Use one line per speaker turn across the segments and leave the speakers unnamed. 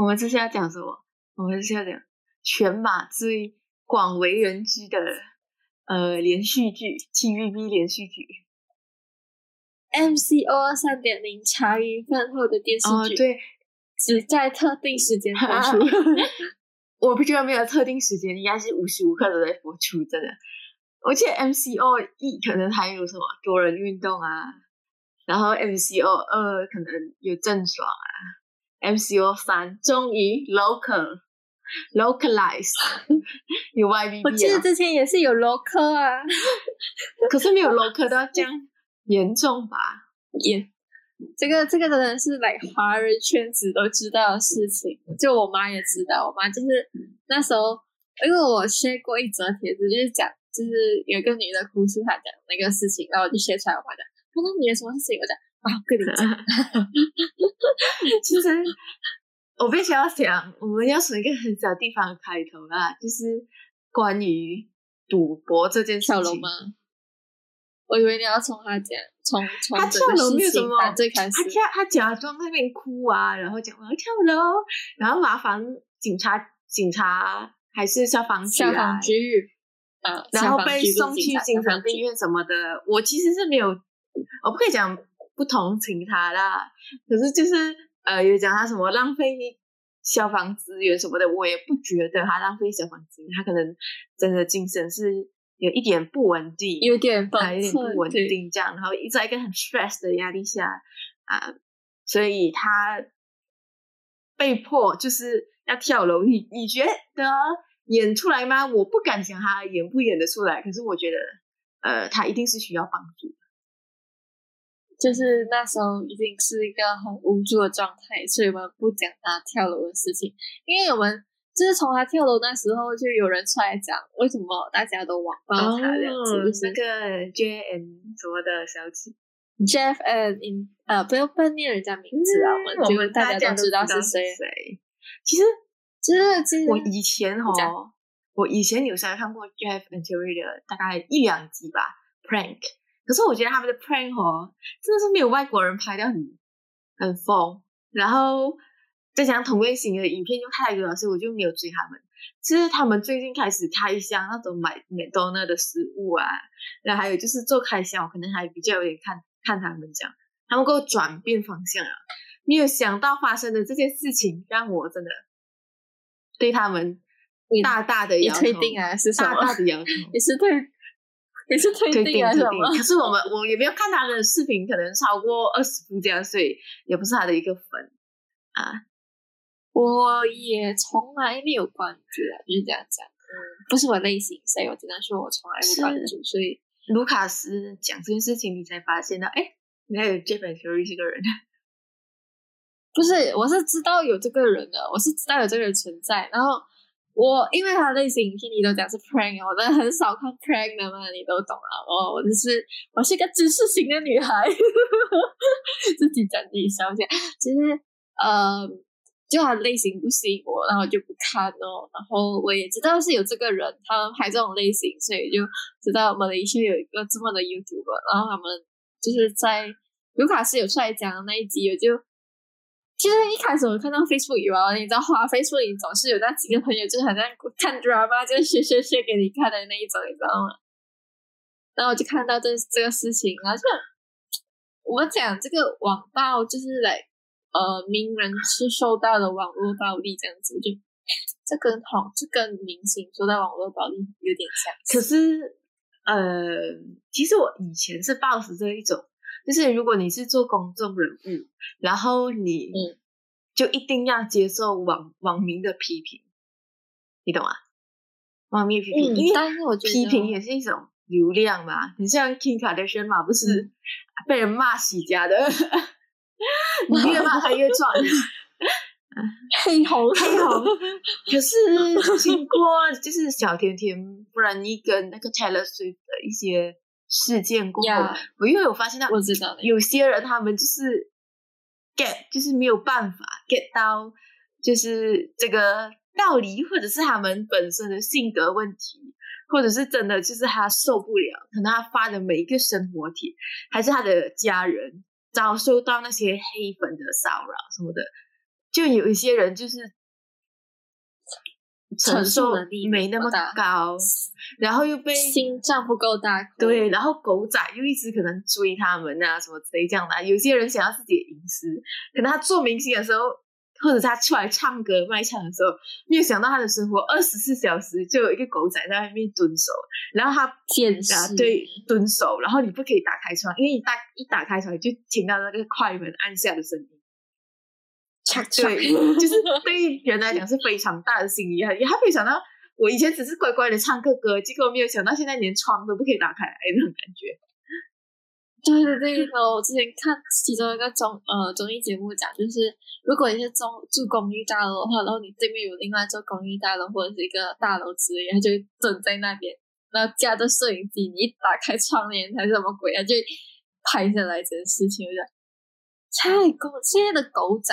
我们这是要讲什么？我们是要讲全马最广为人知的呃连续剧 TVB 连续剧
MCO 三点零茶余饭后的电视
哦，
剧，
对，
只在特定时间播出。
我不觉得没有特定时间，应该是无时无刻都在播出，真的。我记得 MCO 一可能还有什么多人运动啊，然后 MCO 二可能有郑爽啊，MCO 三终于 local localize 有 YBB
我记得
啊，
之前也是有 local 啊，
可是没有 local 到 这样严重吧？
也这个这个真的是来华人圈子都知道的事情，就我妈也知道，我妈就是那时候，因为我 share 过一则帖子，就是讲就是有一个女的哭诉她讲那个事情，然后我就 share 出来，我妈讲，她说你有什么事情？我讲啊，跟你讲，
其实我必须要讲，我们要从一个很小地方开头啦，就是关于赌博这件事情。
跳楼吗？我以为你要从他讲，从从
他跳楼没有什么
最开始
他，跳他假装在那边哭啊，然后讲我要跳楼，然后麻烦警察警察还是消防局
消防局，呃，
然后被送去精神病院什么的。我其实是没有，我不可以讲不同情他啦，可是就是呃，有讲他什么浪费消防资源什么的，我也不觉得他浪费消防资源，他可能真的精神是有一点不稳定，
有点崩
啊，有点不，稳定这样，然后一直在一个很 stress 的压力下啊，所以他被迫就是要跳楼。你你觉得演出来吗？我不敢讲他演不演得出来，可是我觉得呃，他一定是需要帮助的。
就是那时候已经是一个很无助的状态，所以我们不讲他跳楼的事情，因为我们就是从他跳楼那时候就有人出来讲为什么大家都网暴他这样子，就是
那个 J N 什么的消息
，Jeff and in 呃不要不要念人家名字啊，我们就
嗯我们
大
家
都知道
是
谁。
谁。其实
其实其实
我以前
讲
哦，我以前有时候看过 Jeff and 的大概一两集吧，prank。可是我觉得他们的 prank 哦，真的是没有外国人拍的很很疯。然后再加上同类型的影片又太多了，所以我就没有追他们。其实他们最近开始开箱那种买美多纳的食物啊，然后还有就是做开箱，我可能还比较有点看看他们这样，他们给我转变方向啊。没有想到发生的这件事情，让我真的对他们大大的
你
摇头，
退订啊是什
大
么？
大的摇头。
你是退 你是退
退
订
订退订
还是什么？，
可是我们我也没有看他的视频，可能超过二十部这样，所以也不是他的一个粉啊。
我也从来没有关注啊，就是这样讲。嗯，不是我类型，所以我只能说我从来不关注。所以
卢卡斯讲这件事情，你才发现到，哎，原来有 Jeff and Jerry 这个人。
不是，我是知道有这个人的，我是知道有这个人存在。然后我因为他类型影片你都讲是 prank，我真的很少看 prank 的嘛，你都懂啊。我我就是我是一个知识型的女孩，自己讲自己笑一下。其实呃，就他类型不吸引我，然后就不看哦。然后我也知道是有这个人，他们拍这种类型，所以就知道马来西亚有一个这么的 YouTuber，然后他们就是在卢卡斯有出来讲的那一集，我就。其实一开始我看到 Facebook 有啊，你知道滑 Facebook 你总是有那几个朋友，就是好像看 drama，就是学学学给你看的那一种，你知道吗？然后我就看到这这个事情，然后就我讲这个网暴，就是来呃名人是受到了网络暴力这样子，就这跟好，这跟明星受到网络暴力有点像。
可是，呃，其实我以前是抱持这一种，就是如果你是做公众人物，然后你
嗯
就一定要接受网网民的批评，你懂吗？网民批评，
嗯
因为
但是我觉得
批评也是一种流量嘛。你像 Kim Kardashian 嘛，不是、
嗯
被人骂洗家的，你越骂他越 赚。
黑红
黑红可是经过就是小甜甜不然你跟那个 Taylor Swift 的一些事件过后
呀。
我又有发现到
我知道的
有些人他们就是 get 就是没有办法 get 到就是这个道理，或者是他们本身的性格问题，或者是真的就是他受不了，可能他发的每一个生活帖，还是他的家人遭受到那些黑粉的骚扰什么的，就有一些人就是承受
能力
没那么高，然后又被
心脏不够大，
对，然后狗仔又一直可能追他们啊，什么之类这样的。有些人想要自己的隐私，可能他做明星的时候，或者他出来唱歌卖唱的时候，没有想到他的生活二十四小时就有一个狗仔在外面蹲守，然后他
监
啊，对蹲守，然后你不可以打开窗，因为你打一打开窗就听到那个快门按下的声音。
对
对，就是 对人来讲是非常大的心理压力。他没有想到，我以前只是乖乖的唱个歌，结果没有想到现在连窗都不可以打开来那种感觉。
对对对，我之前看其中一个综呃综艺节目讲，就是如果你是住住公寓大楼的话，然后你对面有另外一座公寓大楼或者是一个大楼之类，他就会蹲在那边，然后架着摄影机，你一打开窗帘还是什么鬼啊，就拍下来这件事情，我就太狗现在的狗仔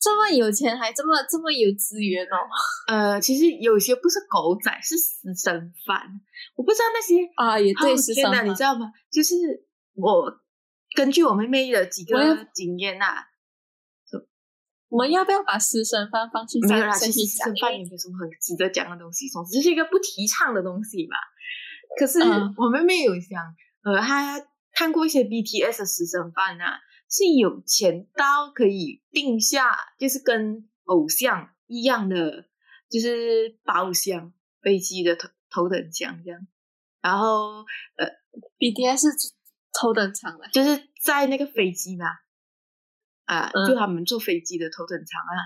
这么有钱，还这么这么有资源哦。
呃，其实有些不是狗仔，是私生饭。我不知道那些
啊，也对，
私
生饭，
你知道吗？就是我根据我妹妹的几个经验啊，
我们要不要把私生饭放去
没有啦，
上
其实私生饭也没有什么很值得讲的东西，总之这是一个不提倡的东西吧。可是
嗯
我妹妹有讲，呃，她看过一些 BTS 的私生饭啊，是有钱到可以定下，就是跟偶像一样的，就是包厢飞机的头头等舱这样。然后呃
，BTS 是头等舱的，
就是在那个飞机嘛，啊，
嗯。
就他们坐飞机的头等舱啊，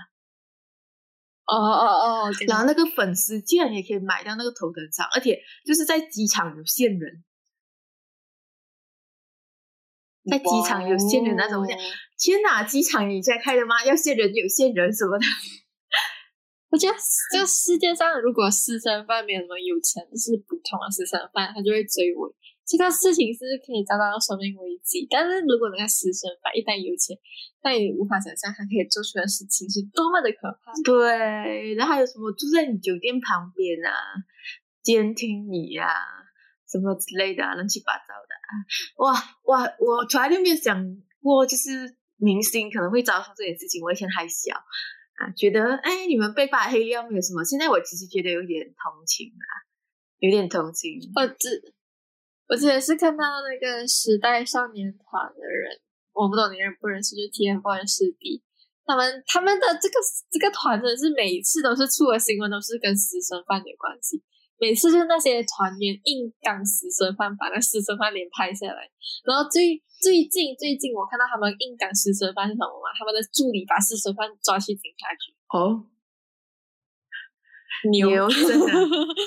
哦哦哦，
然后那个粉丝竟然也可以买到那个头等舱，而且就是在机场有限人，在机场有限人那种。天哪，机场你在开的吗？要限人有限人什么的。
我觉得这个世界上，如果私生饭没有什么有钱，就是普通的私生饭，他就会追尾。这个事情是可以遭到生命危机，但是如果那个私生饭一旦有钱，那也无法想象他可以做出的事情是多么的可怕。
对，然后还有什么住在你酒店旁边啊，监听你啊，什么之类的、啊，乱七八糟的、啊。哇哇，我从来都没有想过，就是明星可能会遭受这件事情。我以前还小啊，觉得哎，你们被扒黑料没有什么。现在我其实觉得有点同情啊，有点同情。
我只我之前是看到那个时代少年团的人，我不懂你认不认识，就 TFBOYS 师弟，他们他们的这个这个团真的是每一次都是出了新闻都是跟私生饭有关系，每次就是那些团员硬刚私生饭，把那私生饭连拍下来，然后最最近最近我看到他们硬刚私生饭是什么嘛？他们的助理把私生饭抓去警察局，
哦，
牛
牛真的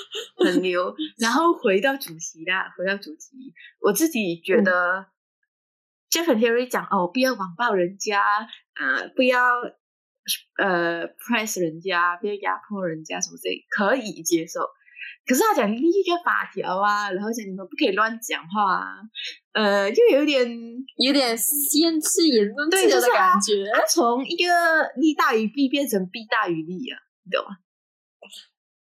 很牛。然后回到主题啦，回到主题，我自己觉得、Jeff and Terry 讲哦，不要网暴人家，啊、不要呃 press 人家，不要压迫人家什么之类，可以接受。可是他讲立一个法条啊，然后讲你们不可以乱讲话啊，呃，就有点
有点限制言论自由的
对就是啊
感觉。
他从一个利大于弊变成弊大于利啊，你懂吗？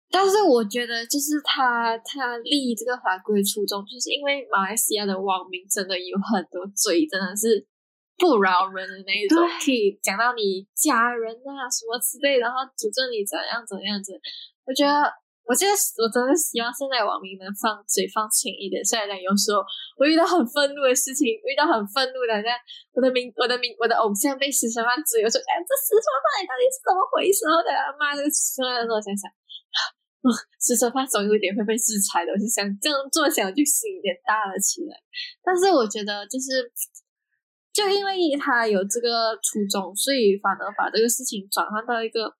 但是我觉得，就是他他立这个法规初衷，就是因为马来西亚的网民真的有很多嘴，真的是不饶人的那一种，可以讲到你家人啊什么之类，然后诅咒你怎样怎样子。我觉得，我觉得我真的希望现在网民能放嘴放轻一点。虽然讲有时候我遇到很愤怒的事情，遇到很愤怒的，像我的名、我的名、我的偶像被私生饭追，我说哎，这私生饭到底是怎么回事？然后等下骂这个私生饭的时候，我想想。私生饭总有一点会被制裁的，我就想这样做想就心有点大了起来。但是我觉得就是，就因为他有这个初衷，所以反而把这个事情转换到一个，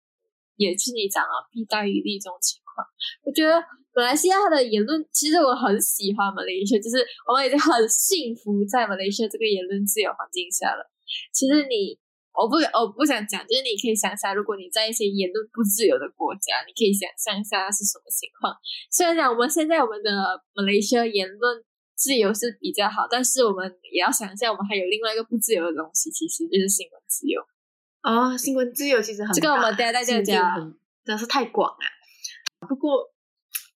也是你讲啊弊大于利这种情况。我觉得马来西亚的言论，其实我很喜欢马来西亚，就是我们已经很幸福在马来西亚这个言论自由环境下了。其实你我不我不想讲，就是你可以想象，如果你在一些言论不自由的国家，你可以想象一下是什么情况。虽然讲我们现在我们的马来西亚言论自由是比较好，但是我们也要想一下，我们还有另外一个不自由的东西，其实就是新闻自由。
哦，新闻自由其实很
这个我们
大
等一下再
新闻自由
讲
真的是太广了。不过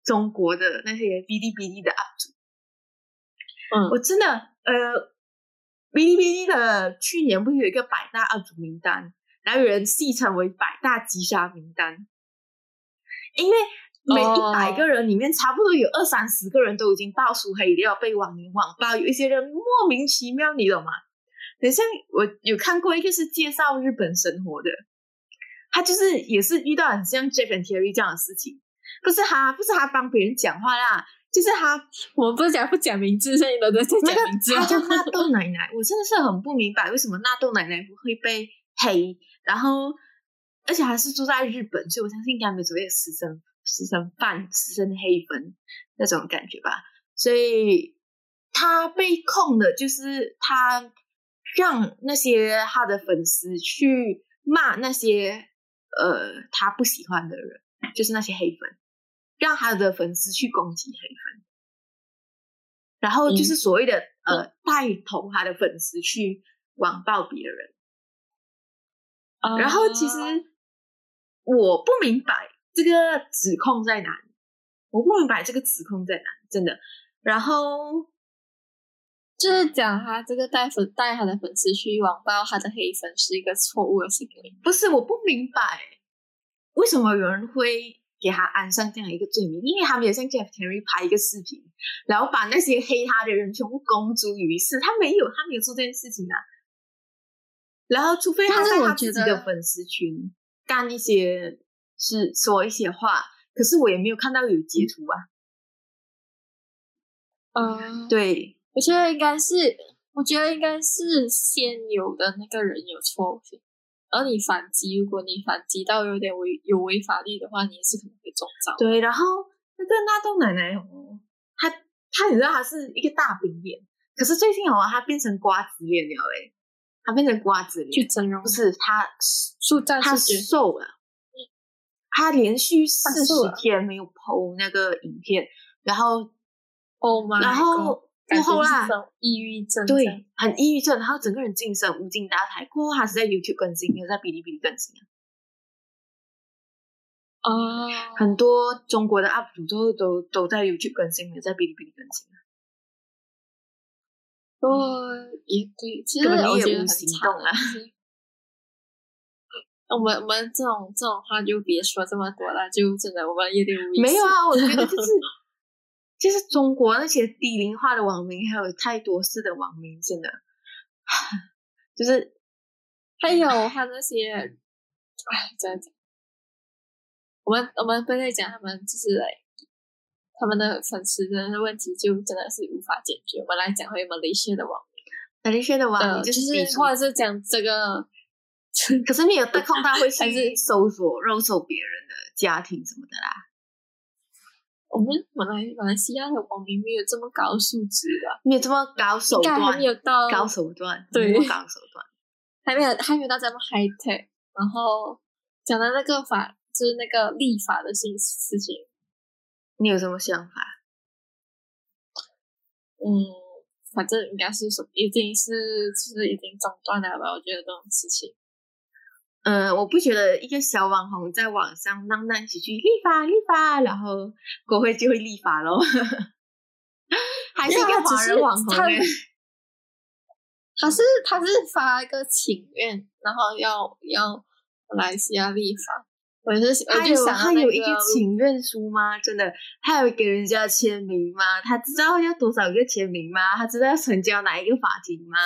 中国的那些哔哩哔哩的 UP 主，
嗯
我真的呃，哔哩哔哩的去年不是有一个百大 UP 主名单，然后有人戏称为百大击杀名单，因为每一百个人里面，差不多有二三十个人都已经爆出黑料，被网民网爆。有一些人莫名其妙，你懂吗？等下我有看过一个是介绍日本生活的，他就是也是遇到很像 Jeff and Terry 这样的事情，不是他，不是他帮别人讲话啦。就是他，
我们不讲不讲名字，所以都在讲名字。
他叫纳豆奶奶，我真的是很不明白为什么纳豆奶奶不会被黑，然后而且还是住在日本，所以我相信应该没有所谓的私生私生饭、私生黑粉那种感觉吧。所以他被控的就是他让那些他的粉丝去骂那些呃他不喜欢的人，就是那些黑粉。让他的粉丝去攻击黑粉，然后就是所谓的呃带头他的粉丝去网暴别人，然后其实我不明白这个指控在哪里，我不明白这个指控在哪里，真的。然后
就是讲他这个带粉带他的粉丝去网暴他的黑粉是一个错误的行为，
不是？我不明白为什么有人会。给他安上这样一个罪名，因为他们也像 Jeff Terry 拍一个视频，然后把那些黑他的人全部公诸于世。他没有，他没有做这件事情啊。然后，除非他在他自己的粉丝群干一些是说一些话，可是我也没有看到有截图啊。
嗯，
对，
我觉得应该是，我觉得应该是先有的那个人有错。而你反击，如果你反击到有点违有违法力的话，你也是可能会中招。
对，然后那个纳豆奶奶哦，她她你知道她是一个大饼脸，可是最近哦，她变成瓜子脸了诶，她变成瓜子脸
去整容，
不是她
瘦，她
瘦了，她连续四十天没有剖那个影片，然后
哦，
然后。过后啦，
抑郁症，
对，很抑郁症，然后整个人精神无精打采。过后还是在 YouTube 更新，没有在哔哩哔哩更新
啊。啊，
很多中国的 UP 主都都都在 YouTube 更新，没有在哔哩哔哩更新啊。
哦，也对，其实我觉得很
心动啊。
我们我们这种这种话就别说这么多了，就真的我们有点无
没有啊，我觉得就是。就是中国那些低龄化的网民，还有太多事的网民，真的，就是
还有他那些，哎，这样讲，我们我们不在讲他们，就是来他们的粉丝的问题，就真的是无法解决。我们来讲回马来西亚的网民，
马来西亚的网民就是
或者是讲这个，
可是你有得空，他会 去搜索、肉搜别人的家庭什么的啦。
我们马来马来西亚的网民没有这么高素质的，
没有这么高手段，
还没有到
高手段，
对，
高手段，
还没有还没有到这么 high tech。然后讲到那个法，就是那个立法的事事情，
你有什么想法？
嗯，反正应该是什么，已经是就是已经中断了吧？我觉得这种事情。
嗯，我不觉得一个小网红在网上浪荡几句立法立法，然后国会就会立法喽。还是一个华人网红哎，
他是他是发一个请愿，然后要要马来西亚立法。我是
他有他有一个请愿书吗？真的，他有给人家签名吗？他知道要多少个签名吗？他知道要成交哪一个法庭吗？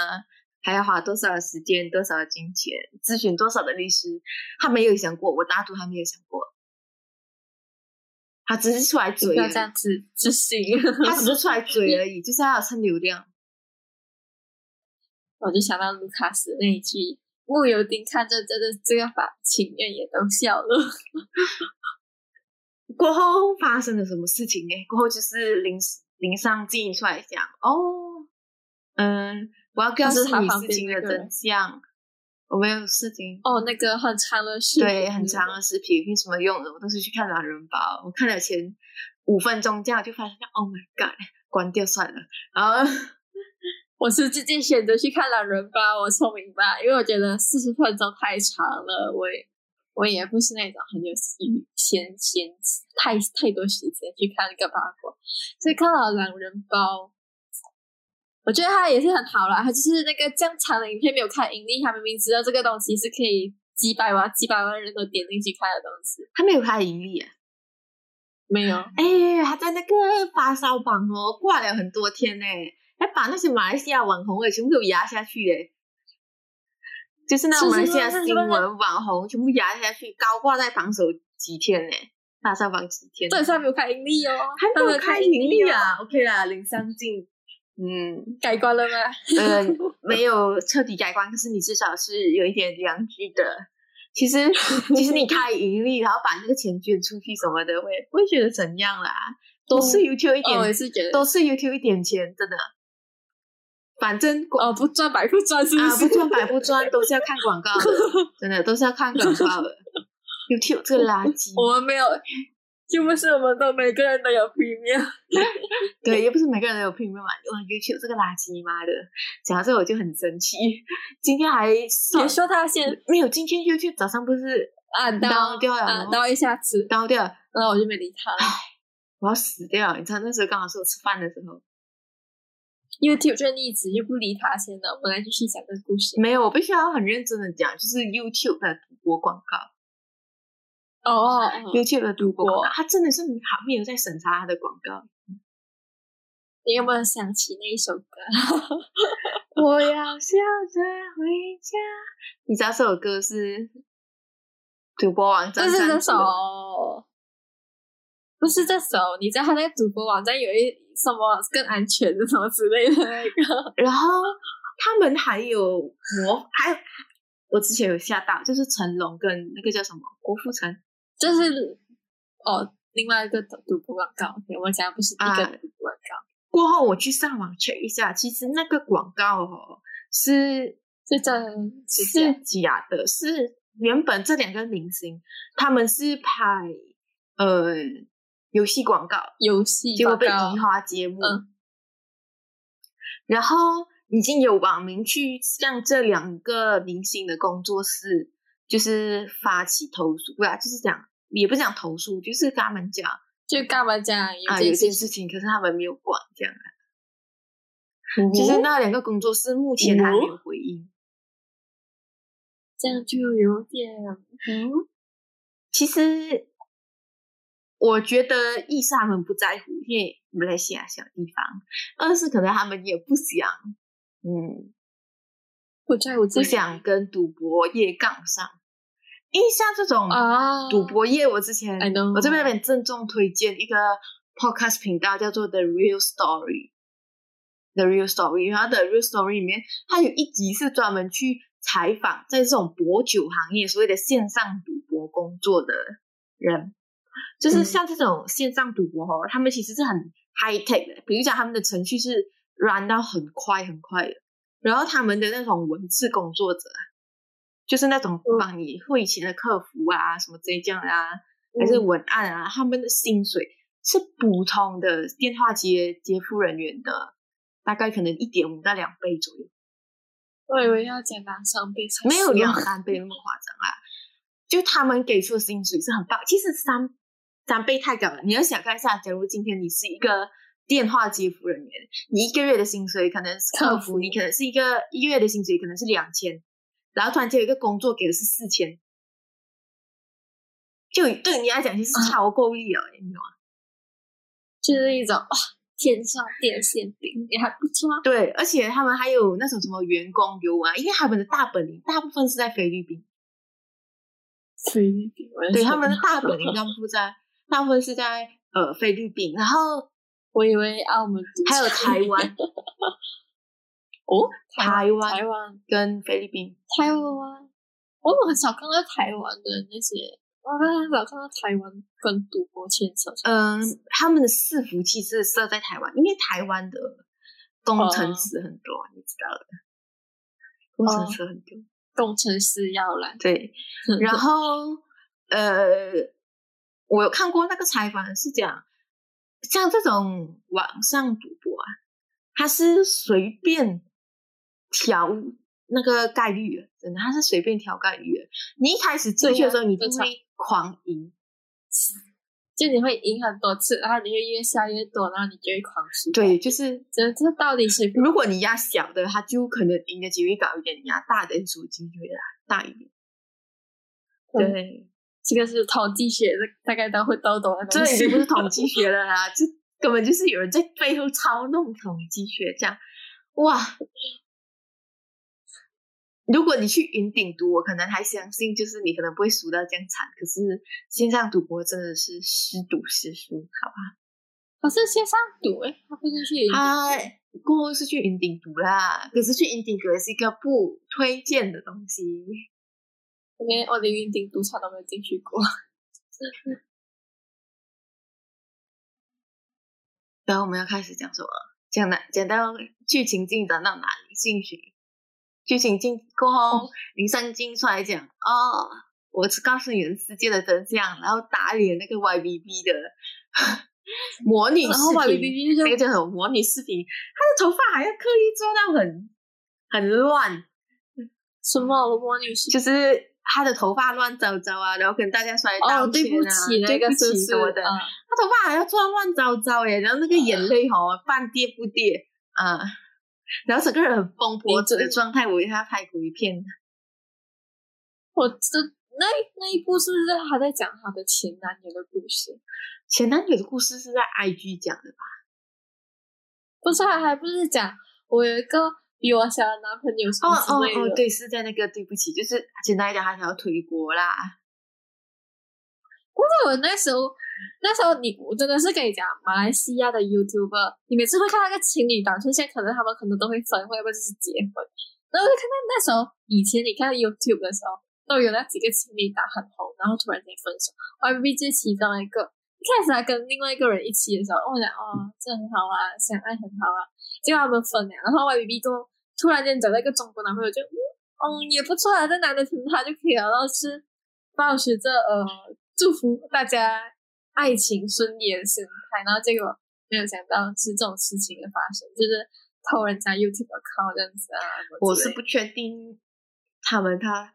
还要花多少的时间、多少的金钱、咨询多少的律师？他没有想过，我大赌他没有想过。他只是出来嘴，
要这样子执行。
他只是出来嘴而已，就是要蹭流量。
我就想到卢卡斯那一句：“木有丁看着这个这个法情愿也都笑了。”
过后发生了什么事情？呢，过后就是林林上进出来讲哦，嗯。我要告诉你事情的真相，我没有事情
哦。那个很长的视频，
对，很长的视频有什么用的？我都是去看懒人包，我看了前五分钟，这样就发现，Oh my God，关掉算了。然后
我是直接选择去看懒人包，我聪明吧？因为我觉得四十分钟太长了，我也我也不是那种很有闲闲太太多时间去看一个八卦，所以看了懒人包。我觉得他也是很好啦，他就是那个这样长的影片没有看盈利，他明明知道这个东西是可以几百万、几百万人都点进去看的东西，
他没有开盈利啊。
没有。
哎，他在那个发烧榜哦挂了很多天呢，还把那些马来西亚网红诶全部都压下去诶。就是那种马来西亚新闻网红全部压下去，高挂在榜首几天呢，发烧榜几天。
对，他没有开盈利哦，
还没有开盈利啊。OK 啦，零上进，嗯，
改观了吗？
嗯，没有彻底改观，可是你至少是有一点良知的。其实，其实你开盈利，然后把那个钱捐出去什么的，我也不会觉得怎样啦。都是 YouTube 一点，
我也是觉得
都是 YouTube 一点钱，真的。反正
哦，不赚白不赚，是不
是？不赚白不赚，都是要看广告的，真的都是要看广告的。YouTube 这个垃圾，
我们没有，就不是我们都每个人都有 Premium，
对，又不是每个人都有 Premium 嘛。哇，YouTube 这个垃圾，妈的！讲到这我就很生气。今天还
别说他先
没有，今天 YouTube 早上不是
啊
刀掉
了，刀一下子
刀掉，
然后我就没理他了。
我要死掉！你知道那时候刚好是我吃饭的时候。
YouTube 这个例子又不理他先了，我们来继续讲个故事。
没有，我必须要很认真的讲，就是 YouTube 的赌博广告。
哦
，YouTube 的赌博，他真的是好没有在审查他的广告。
你有没有想起那一首歌？
我要笑着回家。你知道这首歌是赌博网站？
不是这首，不是这首。你知道他那个赌博网站有一？什么更安全的什么之类的那个，
然后他们还有我，还有我之前有吓到，就是成龙跟那个叫什么郭富城，
就是哦另外一个赌博广告，我讲不是一个赌博广告。
过后我去上网 check 一下，其实那个广告哦是
是真
是假的，是原本这两个明星他们是拍呃。游戏广告，
游戏
结果被移花接木，然后已经有网民去向这两个明星的工作室，就是发起投诉，不啊，就是讲，也不是讲投诉，就是跟他们讲，
就跟他们讲
啊，有件事情，可是他们没有管，这样啊。其实那两个工作室目前还没有回应，
这样就有点，嗯，
其实。我觉得一是他们不在乎，因为马来西亚小地方；二是可能他们也不想，嗯，
不在乎，
不想跟赌博业杠上。因为像这种啊赌博业，我之前我这边有点郑重推荐一个 podcast 频道，叫做 The Real Story，The Real Story。然后 The Real Story 里面，它有一集是专门去采访在这种博酒行业所谓的线上赌博工作的人。就是像这种线上赌博哦，他们其实是很 high tech 的，比如讲他们的程序是 run 到很快很快的，然后他们的那种文字工作者，就是那种帮你汇钱的客服啊，什么这样啊，还是文案啊，他们的薪水是普通的电话接接付人员的大概可能一点五到两倍左右。
我以为要讲两三倍，
没有两三倍那么夸张啊，就他们给出的薪水是很棒，其实三。三倍太高了！你要想看一下，假如今天你是一个电话接服人员，你一个月的薪水可能是客服，你可能是一个一个月的薪水可能是两千，然后突然间有一个工作给的是四千，就对你来讲就是超够力了，你懂吗？
就是一种哇，天上掉馅饼，你还不错。
对，而且他们还有那种什么员工游啊，因为他们的大本营大部分是在菲律宾，
菲律宾，
对，他们的大本营大部分在。大部分是在呃菲律宾，然后
我以为澳门
还有台湾
哦，
台湾
台湾
跟菲律宾，
台湾我很少看到台湾的那些，我很少看到台湾跟赌博牵扯。
嗯，他们的伺服器是设在台湾，因为台湾的工程师很多，你知道的，工程师很多，
工程师要来
对，然后呃。我有看过那个采访，是讲像这种网上赌博啊，他是随便调那个概率的，真的，他是随便调概率的。你一开始进去的时候，你就会狂赢，
就你会赢很多次，然后你会越下越多，然后你就会狂输。
对，就是
这这到底是
如果你压小的，他就可能赢的几率高一点；你压大的，输金就会大一点。对，
这个是统计学的，大概都会都懂的东西。
这已经不是统计学了啦，这根本就是有人在背后操弄统计学，这样哇。如果你去云顶读，我可能还相信，就是你可能不会输到这样惨。可是线上赌博真的是失赌失输，好吧？
可是线上赌诶，他不是去
他过后是去云顶读啦，可是去云顶读也是一个不推荐的东西。
我连我连云顶赌场都没有进去过。
然后我们要开始讲什么？讲哪？讲到剧情进展到哪里？兴趣？剧情进过后，林三进出来讲：“哦，我是告诉你们世界的真相，然后打脸那个 YBB 的 模拟视频，那个叫什么模拟视频？他的头发还要刻意做到很很乱，
什么模拟视
频？就是他的头发乱糟糟啊，然后跟大家说道歉
啊，对
不起什么的，他头发还要做到乱糟糟耶，然后那个眼泪哦，半跌不跌啊。”然后整个人很疯婆子的状态，我为他拍过一片。
我这那那一部是不是他在讲他的前男友的故事？
前男友的故事是在 IG 讲的吧？
不是，还不是讲我有一个比我小的男朋友什么之类
的？哦哦哦，对，是在那个对不起，就是简单一点，他想要推锅啦。
不是我那时候。那时候你我真的是跟你讲，马来西亚的 YouTuber，你每次会看那个情侣档出现，可能他们可能都会分，会不会就是结婚？然后就看到那时候以前你看 YouTube 的时候，都有那几个情侣档很红，然后突然间分手，YB 就是其中一个。一开始还跟另外一个人一起的时候，我想哦，这很好啊，相爱很好啊。结果他们分了，然后 YB B 就突然间找到一个中国男朋友，就嗯也不错啊，这男的挺他就可以了，然后是保持着呃祝福大家。爱情顺利的心态，然后结果没有想到是这种事情的发生，就是偷人家 YouTube 靠这样子啊。
我是不确定他们他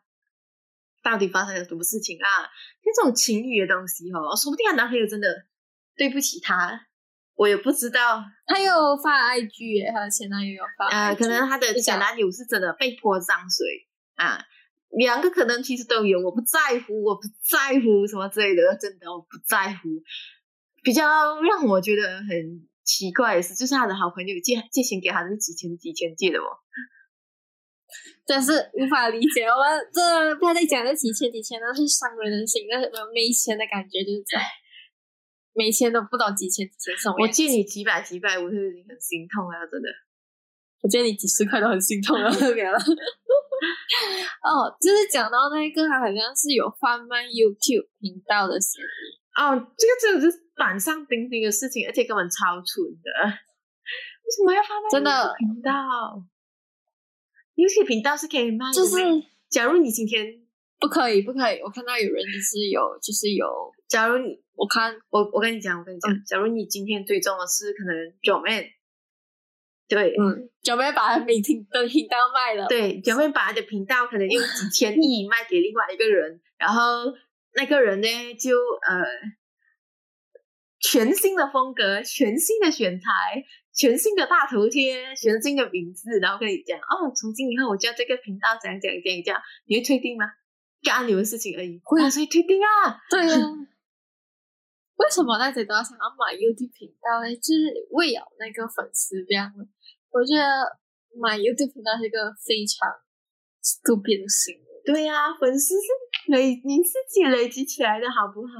到底发生了什么事情啊？这种情侣的东西哦，说不定他男朋友真的对不起他，我也不知道。
他有发 IG，他的前男友有发，
呃，可能他的前男友是真的被泼脏水啊。两个可能其实都有，我不在乎，我不在乎什么之类的，真的我不在乎。比较让我觉得很奇怪的是，就是他的好朋友借借钱给他是几千几千借的哦，
真是无法理解。我们这不要再讲这几千几千，那是伤人的心，那没钱的感觉就是这样，没钱都不懂几千几千送。
我借你几百几百，我是已经很心痛啊，真的。
我借你几十块都很心痛了，没了。哦，就是讲到那个，他好像是有贩卖 YouTube 频道的嫌疑。
哦，这个真的是板上钉钉的事情，而且根本超蠢的。为什么要贩卖
真的
频道？YouTube 频道是可以卖，
就是
假如你今天
不可以，不可以。我看到有人就是有，就是有。
假如你，
我看
我，我跟你讲，我跟你讲，假如你今天追踪的是可能九妹。对，
嗯，九妹把每频的频道卖了，
对，九妹把他的频道可能用几千亿卖给另外一个人，然后那个人呢就呃全新的风格、全新的选材、全新的大头贴、全新的名字，然后跟你讲哦，从今以后我叫这个频道怎样怎样怎样讲，你会退订吗？干你们事情而已，
会
啊，所以退订啊，
对呀。为什么大家都要想要买 YouTube 频道呢？就是为了那个粉丝这样。我觉得买 YouTube 频道是一个非常 stupid 的行为。
对呀，粉丝是累你自己累积起来的，好不好？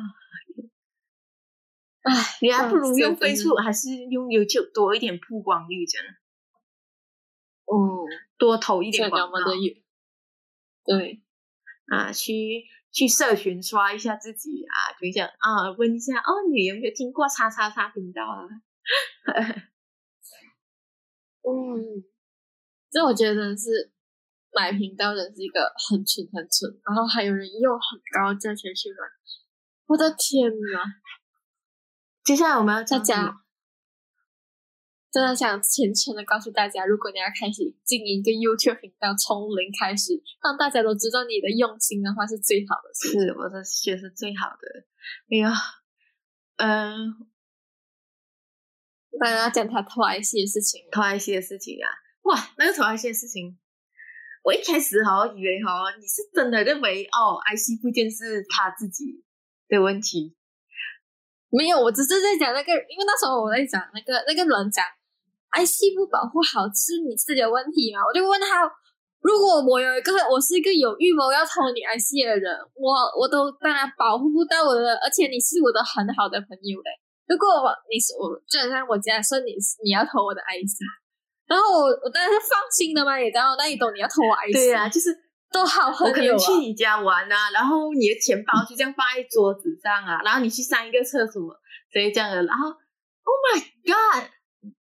唉，你还不如用 Facebook，还是用 YouTube 多一点曝光率，这样。
哦，
多投一点广告。
对，
啊，去去社群刷一下自己啊，就这样啊，问一下哦，你有没有听过叉叉叉频道啊？
嗯，这我觉得是买频道的是一个很蠢很蠢，然后还有人用很高价钱去买，我的天呐！
接下来我们要
大家真的想虔诚的告诉大家，如果你要开始经营一个 YouTube 频道，从零开始，让大家都知道你的用心的话，是最好的。
是，我的觉是最好的。哎呀，嗯。
大家讲他偷 IC 的事情，
偷 IC 的事情啊！哇，那个偷 IC 的事情，我一开始哈以为哈你是真的认为哦，IC 部件是他自己的问题，
没有，我只是在讲那个，因为那时候我在讲那个那个人讲 IC 不保护好是你自己的问题嘛，我就问他，如果我有一个我是一个有预谋要偷你 IC 的人，我我都当然保护不到我的，而且你是我的很好的朋友嘞。如果我你是我，就好像我假设你你要偷我的 IC，然后我我当然是放心的嘛，也知道那你懂你要偷我 IC，
对呀、就是
都好
我可
朋友啊。
能去你家玩啊，然后你的钱包就这样放在桌子上啊，然后你去上一个厕所，所以这样的，然后 Oh my God，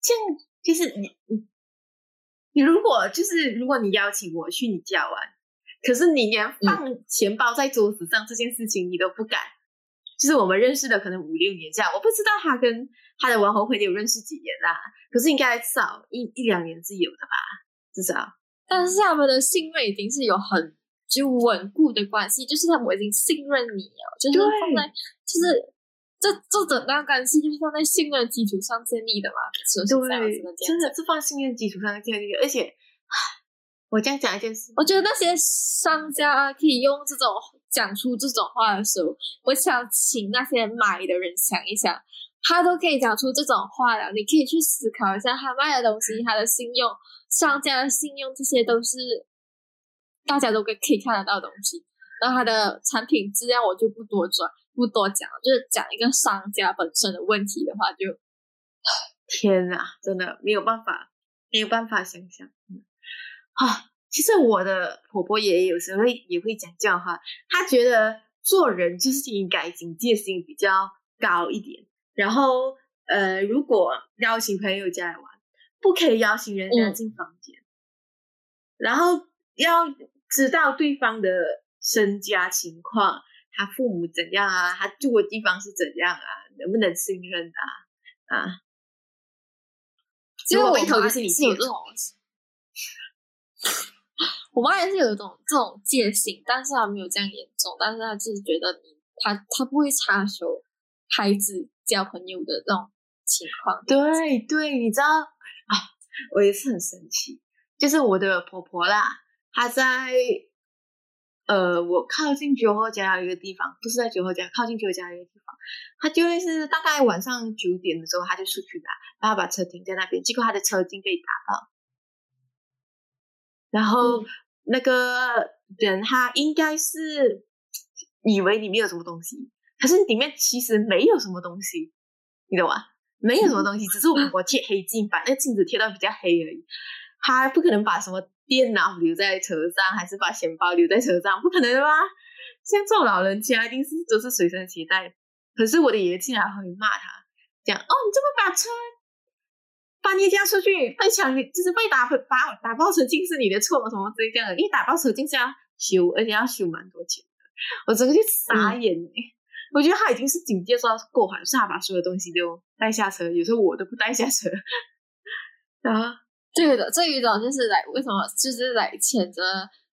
这样就是你你你如果就是如果你邀请我去你家玩，可是你连放钱包在桌子上这件事情你都不敢，就是我们认识的可能五六年这样，我不知道他跟他的玩红辉有认识几年啦、可是应该至少一一两年是有的吧，至少。
但是他们的信任已经是有很就稳固的关系，就是他们已经信任你了，就是
对
放在就是这这整段关系就是放在信任基础上建立的嘛，是不是这样
对
子的？这样
真的是放信任基础上建立的，而且，我这样讲一件事，
我觉得那些商家可以用这种讲出这种话的时候，我想请那些买的人想一想，他都可以讲出这种话了，你可以去思考一下，他卖的东西，他的信用，商家的信用，这些都是大家都可以可以看得到的东西。然后他的产品质量，我就不多转不多讲，就是讲一个商家本身的问题的话，就
天啊，真的没有办法，没有办法想象。嗯。啊，其实我的婆婆也有时候会也会讲这样的话，她觉得做人就是应该警戒心比较高一点，然后呃，如果邀请朋友家来玩，不可以邀请人家
嗯。
进房间，然后要知道对方的身家情况，他父母怎样啊，他住的地方是怎样啊，能不能信任啊啊。
其实我
如果被偷
妈
就是你
有这种，我妈也是有一种这种戒心，但是她没有这样严重，但是她就是觉得你，她她不会插手孩子交朋友的那种情况。
对对，你知道啊，我也是很神奇，就是我的婆婆啦，她在呃，我靠近九号家的一个地方，不是在九号家，靠近九号家的一个地方，他就会是大概晚上九点的时候，他就出去拿，然后把车停在那边，结果他的车已经被打爆，然后
嗯
那个人他应该是以为里面有什么东西，可是里面其实没有什么东西，你懂吗？没有什么东西，只是我我贴黑镜，把那个镜子贴到比较黑而已。他不可能把什么电脑留在车上，还是把钱包留在车上，不可能的吧？像这种老人家，一定是都是随身携带。可是我的爷爷竟然会骂他，讲哦，你这么把车把你家出去被抢，你就是被打打打爆车镜是你的错，什么之类这样的。因为打爆车镜是要修，而且要修蛮多钱的。我整个就傻眼哎、我觉得他已经是警戒到够好，是他把所有东西都带下车，有时候我都不带下车。然后
这个的这一种就是来为什么就是来谴责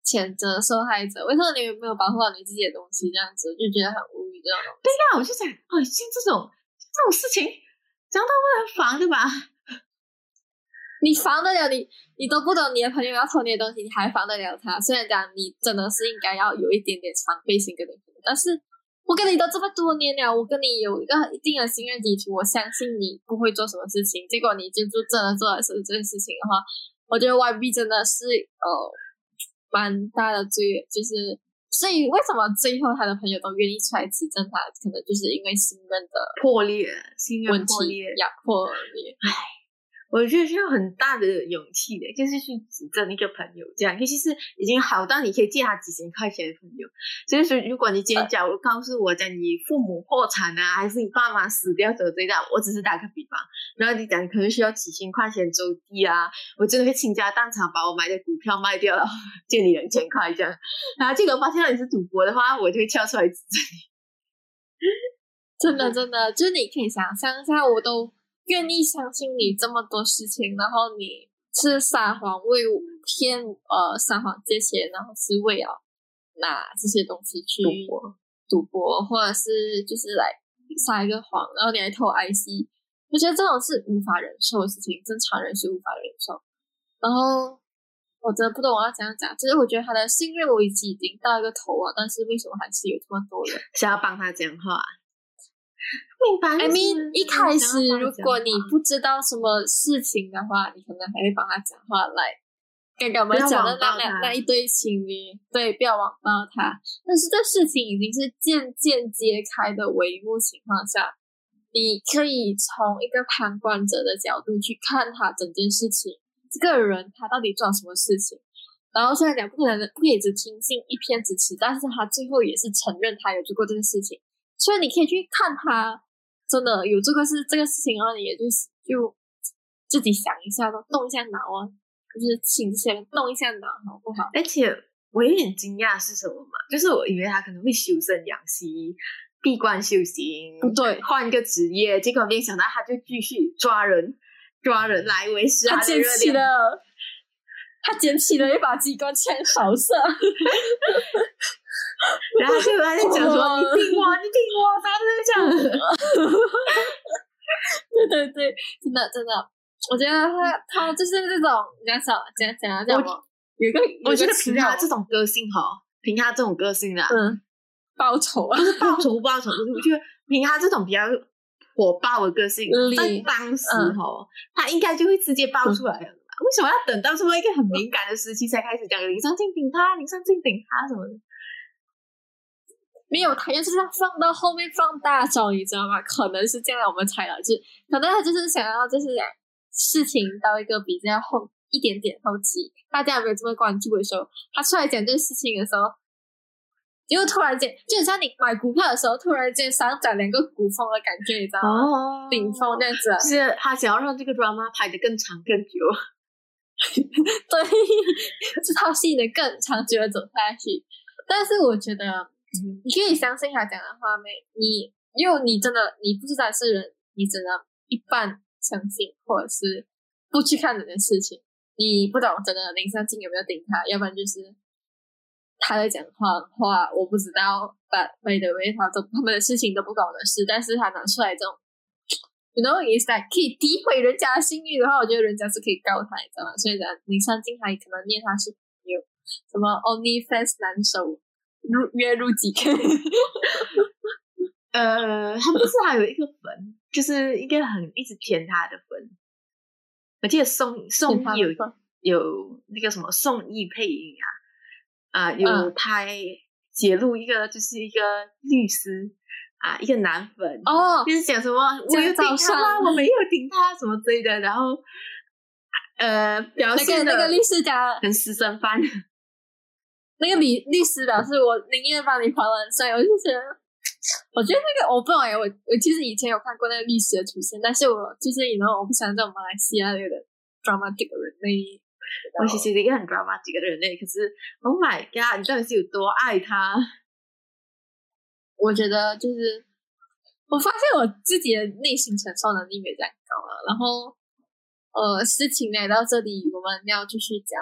谴责受害者，为什么你没有保护好你自己的东西？这样子就觉得很无语。这种东西
那我就想，哦，像这种这种事情，讲到不能防的吧？
你防得了你，你都不懂你的朋友要偷你的东西，你还防得了他？虽然讲你真的是应该要有一点点防备心跟你但是我跟你都这么多年了，我跟你有一个一定的信任基础，我相信你不会做什么事情。结果你就就真的做了是这件事情的话，我觉得 YB 真的是呃蛮大的罪，就是所以为什么最后他的朋友都愿意出来指证他，可能就是因为信任的
破裂，信任破裂，
压破裂。
我觉得需要很大的勇气的，就是去指正一个朋友，这样尤其是已经好到你可以借他几千块钱的朋友。所以说，如果你今天假如告诉我讲你父母破产啊，还是你爸妈死掉得罪到，我只是打个比方，然后你讲可能需要几千块钱周地啊，我真的会倾家荡产把我买的股票卖掉了，借你两千块这样。然后结果发现你是赌博的话，我就会跳出来指正你。
真的真的，就是你可以想象一下，我都愿意相信你这么多事情，然后你是撒谎为骗呃撒谎借钱，然后是为了拿这些东西去
赌博，
赌博，或者是就是来撒一个谎，然后你还偷 IC，我觉得这种是无法忍受的事情，正常人是无法忍受。然后我真的不懂我要怎样讲。就是我觉得他的信任危机已经到一个头了，但是为什么还是有这么多人
想要帮他讲话？明白
？I mean，一开始如果你
不
不知道什么事情的话，你可能还会帮他讲话来。刚刚我们讲的那两那一对情侣，对，不要网暴他。但是这事情已经是渐渐揭开的帷幕情况下，你可以从一个旁观者的角度去看他整件事情，这个人他到底做了什么事情。然后虽然讲不可能不可以只听信一篇之词，但是他最后也是承认他有做过这个事情，所以你可以去看他真的有这个事这个事情，啊你也就就自己想一下咯，动一下脑啊，就是请先动一下脑，好不好？
而且我有点惊讶是什么嘛？就是我以为他可能会修身养息、闭关修行，
不对
换一个职业，结果没想到他就继续抓人，抓人来维持
他捡起
热点。
了，他捡起了一把机关枪扫射，
然后就他就讲说：“你听我，你听我，他就是这样。
对对对，真的真的，我觉得他他就是这种讲什么讲讲讲什么，有一个”
我觉得凭他
这
这种个性哈，凭他这种个性啊，
嗯报仇啊
不，是报仇不报仇，就是我觉得凭他这种比较火爆的个性，
力
在当时
嗯
哈，他应该就会直接爆出来了嘛。为什么要等到这么一个很敏感的时期才开始讲林上镜顶他，林上镜顶他什么的？
没有，他就是要放到后面放大招，你知道吗？可能是这样，我们猜了，就是可能他就是想要就是事情到一个比较后一点点后期，大家没有这么关注的时候，他出来讲这个事情的时候，就突然间，就很像你买股票的时候，突然间上涨两个股峰的感觉，你知道吗？
哦
顶峰这样子啊，
就是他想要让这个 drama 拍的更长更久。
对，这套戏能更长久的走下去。但是我觉得，你可以相信他讲的话没？你因为你真的你不是当事人，你只能一半相信，或者是不去看这件事情。你不懂真的林尚静有没有顶他，要不然就是他在讲话的话，我不知道。But by the way，他都他们的事情都不搞的事，但是他拿出来这种。You know, is that 可以诋毁人家的信誉的话，我觉得人家是可以告他，你知道吗？所以呢，林尚静还可能念他是有什么 OnlyFans 男手入月入几个，
呃，他不是还有一个粉，就是一个很一直舔他的粉。我记得宋宋轶有有那个什么宋轶配音啊，啊、有
嗯
拍揭露一个就是一个律师啊，一个男粉，
哦，
就是讲什么我有顶他？我没有顶他什么之类的，然后呃表
那个
现的
那个律师讲，
很私生饭，
那个律律师表示我宁愿帮你还完税，我就觉得，我觉得那个我不懂哎，我我其实以前有看过那个律师的出现，但是我就是以后我不喜欢这种马来西亚的 dramatic 人类。
我其实是一个很 dramatic 的人类，可是 Oh my God，你到底是有多爱他？
我觉得就是，我发现我自己的内心承受能力没这样高了。然后，呃，事情来到这里，我们要继续讲？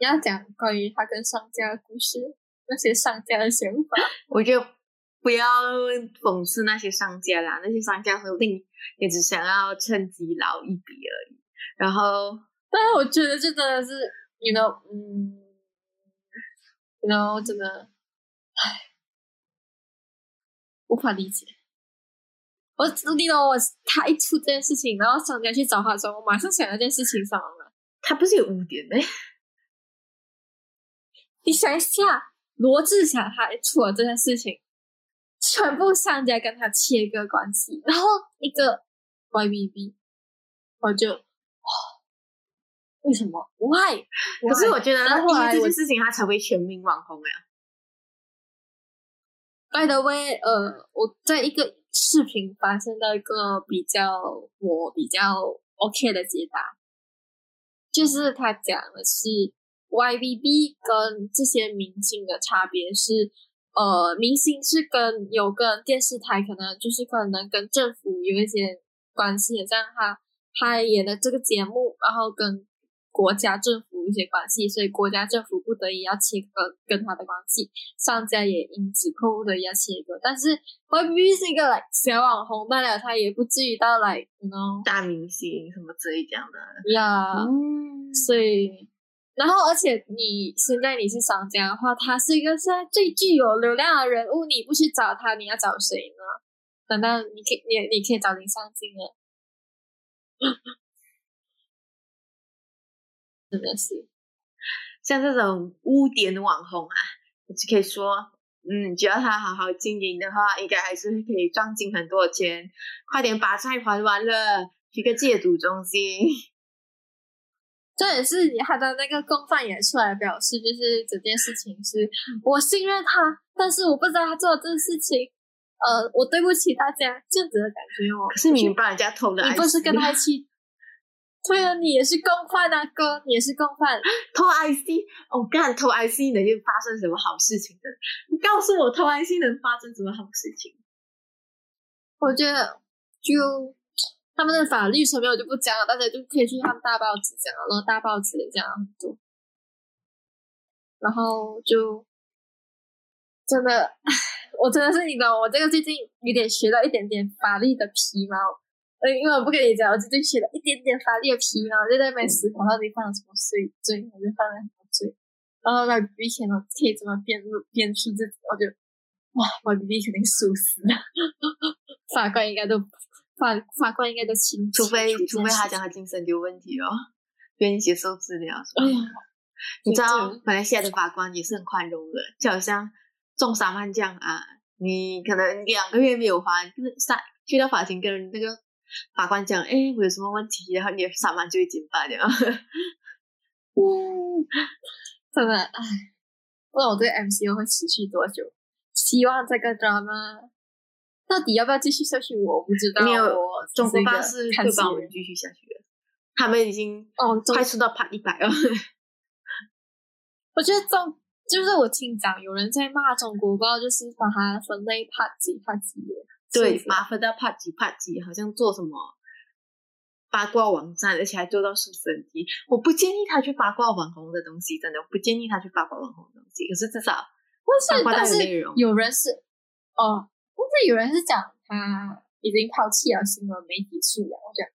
你要讲关于他跟商家的故事，那些商家的想法。
我就不要讽刺那些商家啦，那些商家说不定也只想要趁机捞一笔而已。然后，
但是我觉得这真的是，you know，嗯，you know，真的，唉，无法理解。我你懂我，他一出这件事情，然后商家去找他的时候，我马上想到这件事情上了。
他不是有污点没？
你想一下，罗志祥他出了这件事情，全部商家跟他切割关系，然后一个 YBB，我就，哇为什么？Why？
可是我觉得，因为这件事情，他成为全民网红呀。
By the way，呃，我在一个视频发现到一个比较我比较 OK 的解答，就是他讲的是 YBB 跟这些明星的差别是，呃，明星是跟有跟电视台可能就是可能跟政府有一些关系，这样他他演的这个节目，然后跟国家政府一些关系，所以国家政府不得已要切割跟他的关系，商家也因此迫不得已要切割。但是 YVB 是一个来小网红罢了，他也不至于到来，you know，
大明星什么之类这样的。
呀、
嗯，
所以然后，而且你现在你是商家的话，他是一个现在最具有流量的人物，你不去找他，你要找谁呢？难道你可以你你可以找林尚敬了？真的是
像这种污点网红啊，我就可以说，嗯，只要他好好经营的话，应该还是可以赚进很多钱。快点把债还完了，去个戒赌中心。
这也是他的那个共犯也出来表示，就是整件事情是我信任他，但是我不知道他做的这个事情，呃，我对不起大家这样子的感觉哦。
可是你帮人家偷的，
你不是跟他一起？对啊，你也是共犯啊，哥，你也是共犯。
偷 IC，我干偷 IC 能发生什么好事情的？你告诉我偷 IC 能发生什么好事情？
我觉得就。他们的法律层面我就不讲了，大家就可以去看大报纸讲，然后大报纸也讲了很多，然后就真的，我真的是你懂，我这个最近有点学到一点点法律的皮毛，呃，因为我不跟你讲，我最近学了一点点法律的皮毛，就在那边思考到底犯了什么罪，罪我就犯了什么罪，然后那 B B 可能可以怎么辩论辩出自己，我就哇，我 B B 肯定输死了，法官应该都。法法官应该都清
楚，除非除非他讲他精神有问题哦，愿意接受治疗。哎呀，你知道马来西亚的法官也是很宽容的，就好像中三万这样啊，你可能两个月没有还，三去到法庭跟那个法官讲，哎，我有什么问题，然后你的三万就会减半了。
嗯，真的，哎，不知道我这个 MCO 会持续多久？希望这个 drama。到底要不要继续下去？我不知道。
没有，中国巴士会帮我们继续下去的。他们已经哦，快出到 part 一百了。
我觉得中就是我听讲有人在骂中国包，就是把它分类 part 几 part 几的。
对，把分到 part 几 part 几，好像做什么八卦网站，而且还做到数神级。我不建议他去八卦网红的东西，真的我不建议他去八卦网红的东西。可是至少
八卦的内容，有人是哦。是有人是讲他已经抛弃了新闻媒体素养，我讲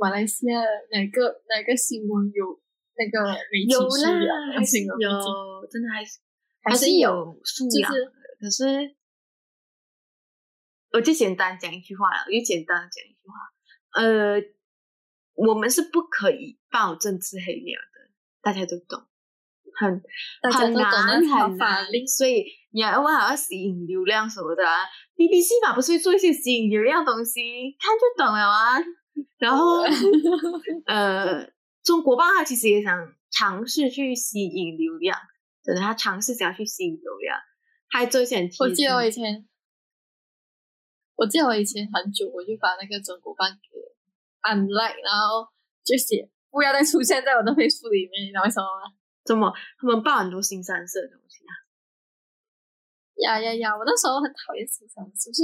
马来西亚哪个哪个新闻有那个媒体素养？新闻
有真的还是还是有素养，可是我就简单讲一句话了，我就简单讲一句话，呃，我们是不可以报政治黑料的，大家都懂。很很难很难，所以你要偶尔要吸引流量什么的啊。BBC 嘛，不是做一些吸引流量东西，看就懂了啊。然后呃，中国报它其实也想尝试去吸引流量，真的，他尝试想要去吸引流量，还做一些。
我记得我以前，我记得我以前很久，我就把那个中国报给 unlike，然后就写不要再出现在我的 Facebook 里面，你知道为什么吗？
怎么？他们报很多新三色的东西啊！
呀呀呀！我那时候很讨厌新三色，就是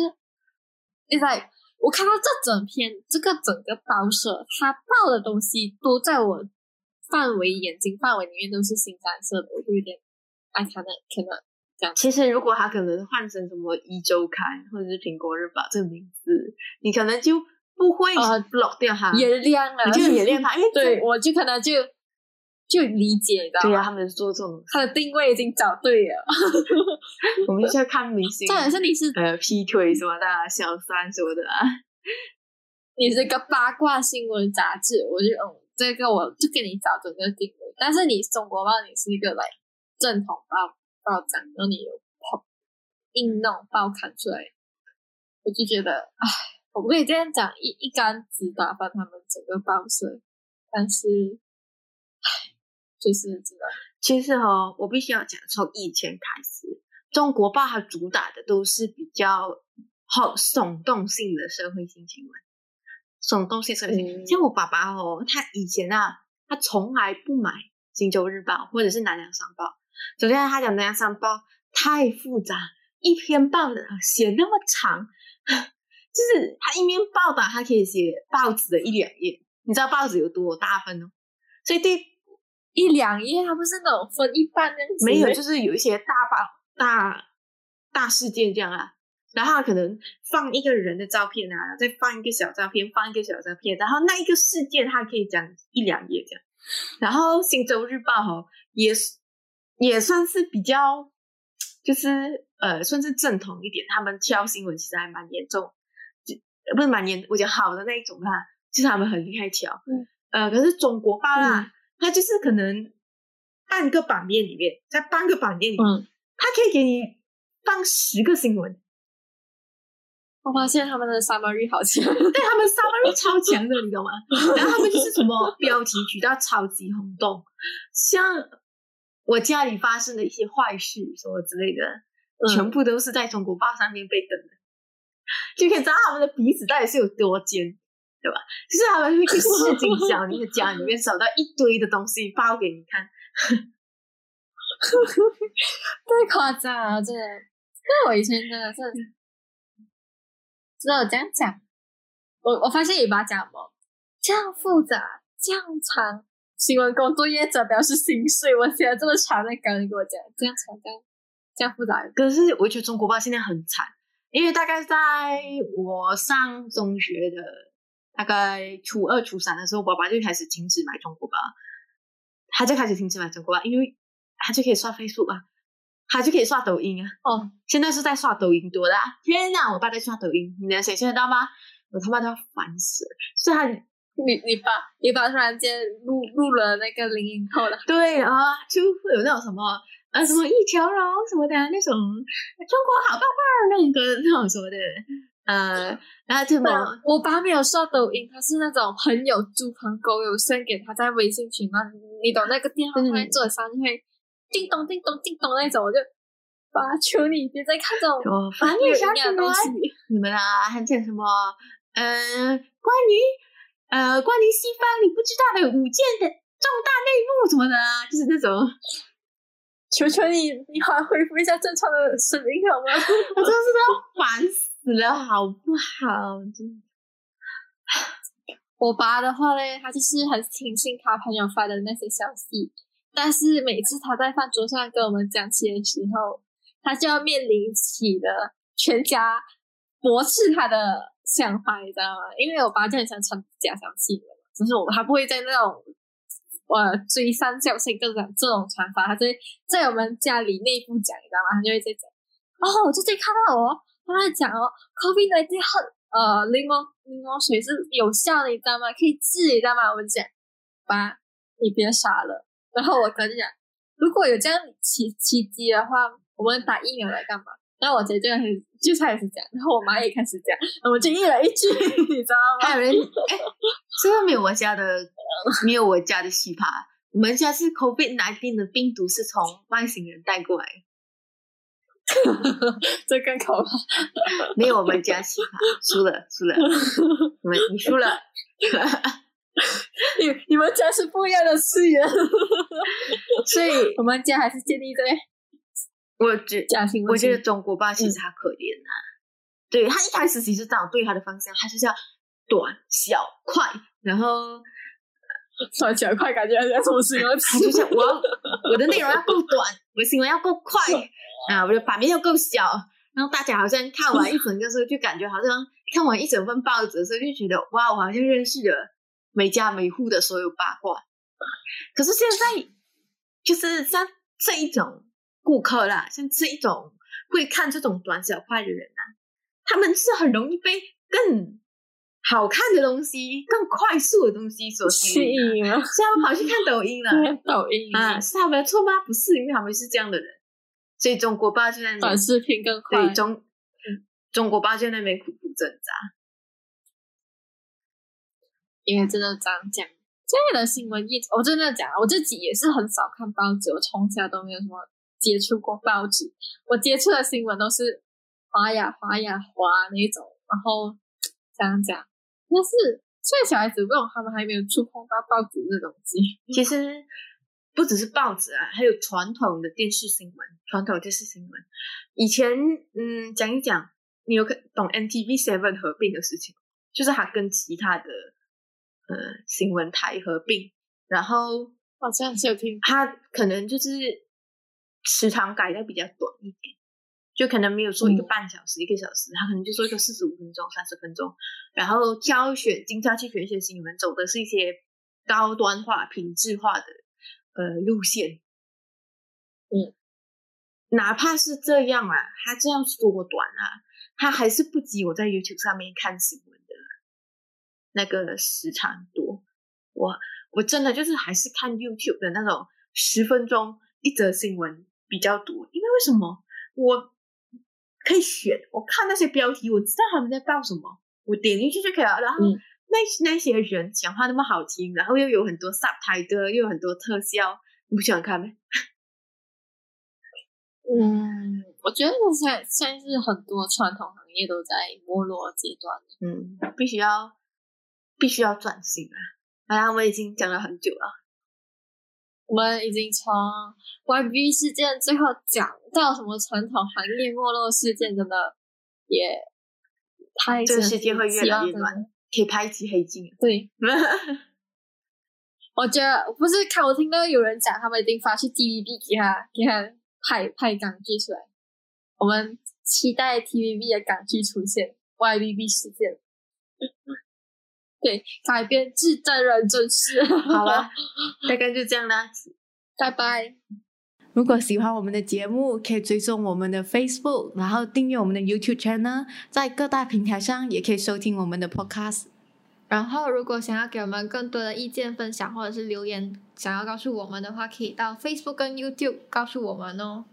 因为我看到这整篇这个整个报社，他报的东西都在我范围眼睛范围里面都是新三色的，我就有点爱他的可能这样。
其实如果他可能换成什么一周刊或者是苹果日报这个名字，你可能就不会 block 掉他，
原谅了，
你就原谅他，因为
对我就可能就。就理解，你知道吗？
对啊，他们做这种，
他的定位已经找对了。
我们就是要看明星，
重点是你是
呃劈腿什么的，小三什么的。
啊你是个八卦新闻杂志，我就嗯，这个我就给你找整个定位。但是你中国报，你是一个来正统报报章，然后你有跑硬弄报刊出来，我就觉得，唉，我不可以这样讲，一一竿子打翻他们整个报社。但是，唉。就是这个，
其实哦，我必须要讲，从以前开始，中国报它主打的都是比较好耸动性的社会性新闻，耸动性社会性。像我爸爸哦，他以前啊，他从来不买《荆州日报》或者是《南洋商报》。首先，他讲《南洋商报》太复杂，一篇报的写那么长，就是他一面报道，他可以写报纸的一两页。你知道报纸有多大份哦？所以对。
一两页，它不是那种分一半那样子。
没有，就是有一些大报、大大事件这样啊。然后可能放一个人的照片啊，再放一个小照片，放一个小照片，然后那一个事件，它可以讲一两页这样。然后《新洲日报》哈也是也算是比较，就是呃算是正统一点，他们挑新闻其实还蛮严重，就不是蛮严，我觉得好的那一种啦，就是他们很厉害挑。
嗯
呃，可是中国报啦，它就是可能半个版面里面，在半个版面里面，
嗯，
它可以给你放十个新闻。
我发现他们的 summary 好强。
对他们 summary 超强的，你懂吗？然后他们就是什么 标题举到超级轰动，像我家里发生的一些坏事什么之类的，
嗯
全部都是在中国报上面被登的，就可以知道他们的鼻子到底是有多尖，对吧？就是他们会去市井小民的家里面找到一堆的东西包给你看，
太夸张了，真的。那我以前真的是，只有这样讲。我我发现你把它讲什么这样复杂，这样长。新闻工作业者表示心碎，我写了这么长的稿，你给我讲这样长，这样这样复杂。
可是我觉得中国报现在很惨，因为大概在我上中学的大概初二、初三的时候，爸爸就开始停止买中国吧，他就开始停止买中国报，因为他就可以刷 Facebook 啊，他就可以刷抖音啊。
哦，
现在是在刷抖音多啦、啊，天哪！我爸在刷抖音，你能想象得到吗？我他妈都要烦死了。所以他
你你爸你爸突然间录录了那个零零后了，
对啊，就会有那种什么啊什么一条龙什么的那种中国好棒棒那种歌那种什么的，呃，然后就么
我爸没有刷抖音，他是那种很有猪朋狗友 send 给他在微信群嘛，你懂那个电话突然坐上就会叮咚叮咚叮咚那种，我就爸求你别再看这种
我翻
没有
译啥什么
营养的东？西。
你们啊，还讲什么？呃，关于呃关于西方你不知道的五件的重大内幕什么的啊，就是那种。
求求你，你好恢复一下正常的声音好吗？
我真的是要烦死死了，好不好？真的
我爸的话呢，他就是很听信他朋友发的那些消息，但是每次他在饭桌上跟我们讲起的时候，他就要面临起了全家驳斥他的想法，你知道吗？因为我爸就很想传假消息的嘛，只是我他不会在那种呃追三角形这种这种传法，他就会在我们家里内部讲，你知道吗？他就会在讲，哦，我最近看到哦，他在讲哦，COVID 1 9很呃柠檬柠檬水是有效的，你知道吗？可以治，你知道吗？我们讲，爸，你别傻了。然后我哥就讲，如果有这样奇奇迹的话，我们打疫苗来干嘛？然后我姐就开始就开始讲，然后我妈也开始讲，我们就一人一句，你知道吗？
还有人哎，这个没有我家的，没有我家的奇葩。我们家是 COVID 19的病毒是从外星人带过来，
这更可怕。
没有我们家奇葩，输了输了，你们你输了。
你你们家是不一样的次元，
所以
我们家还是建立在
我觉。我觉得中国爸其实他可怜呐、对他一开始其实这样对他的方向，他就是要短小快，然后
传起来快，感觉像什么形容词？
他就像我要我的内容要够短，我的新闻要够快啊，我的版面要够小，然后大家好像看完一整个时候，就感觉好像看完一整份报纸的时候，就觉得哇，我好像认识了每家每户的所有八卦。可是现在就是像这一种顾客啦，像这一种会看这种短小快的人啊，他们是很容易被更好看的东西、更快速的东西所吸
吸
引所以他们跑去看抖音了。
抖音
啊，是他们的错吗？不是，因为他们是这样的人，所以中国爸就在那
短视频更快
对。中中国爸就在那边苦苦挣扎。
因为真的这样讲，现在的新闻业，我真的讲，我自己也是很少看报纸，我从小都没有什么接触过报纸，我接触的新闻都是滑呀滑呀滑那一种，然后这样讲，但是现在小孩子不懂他们还没有触碰到报纸这东西？
其实不只是报纸啊，还有传统的电视新闻，传统电视新闻。以前嗯，讲一讲，你有可懂 NTV Seven 合并的事情，就是它跟其他的呃新闻台合并，然后
好像是有听
它可能就是时长改的比较短一点，就可能没有说一个
嗯
半小时、一个小时，他可能就说一个四十五分钟、三十分钟，然后挑选精挑细选一些新闻，走的是一些高端化、品质化的呃路线。
嗯，
哪怕是这样啊，他这样缩短啊，他还是不及我在 YouTube 上面看新闻的那个时长多。我我真的就是还是看 YouTube 的那种十分钟一则新闻比较多，因为为什么我可以选？我看那些标题，我知道他们在报什么，我点进去就可以了。然后
嗯
那那些人讲话那么好听，然后又有很多 subtitle，又有很多特效，你不喜欢看吗？
嗯，我觉得现在现在是很多传统行业都在没落阶段。
嗯，必须要必须要转型啊！好啦，我已经讲了很久了。
我们已经从 YB 事件最后讲到什么传统行业没落事件，真的也太
这个世界会越来越
乱。
乱，可以拍一集黑镜。
对，我觉得不是看我听到有人讲，他们一定发去 TVB 给他给他拍拍港剧出来。我们期待 TVB 的港剧出现 YBB 事件。对，改编自真人真事。
好了，大概就这样啦，
拜拜。
如果喜欢我们的节目，可以追踪我们的 Facebook，然后订阅我们的 YouTube channel，在各大平台上也可以收听我们的 Podcast。
然后，如果想要给我们更多的意见分享，或者是留言，想要告诉我们的话，可以到 Facebook 跟 YouTube 告诉我们哦。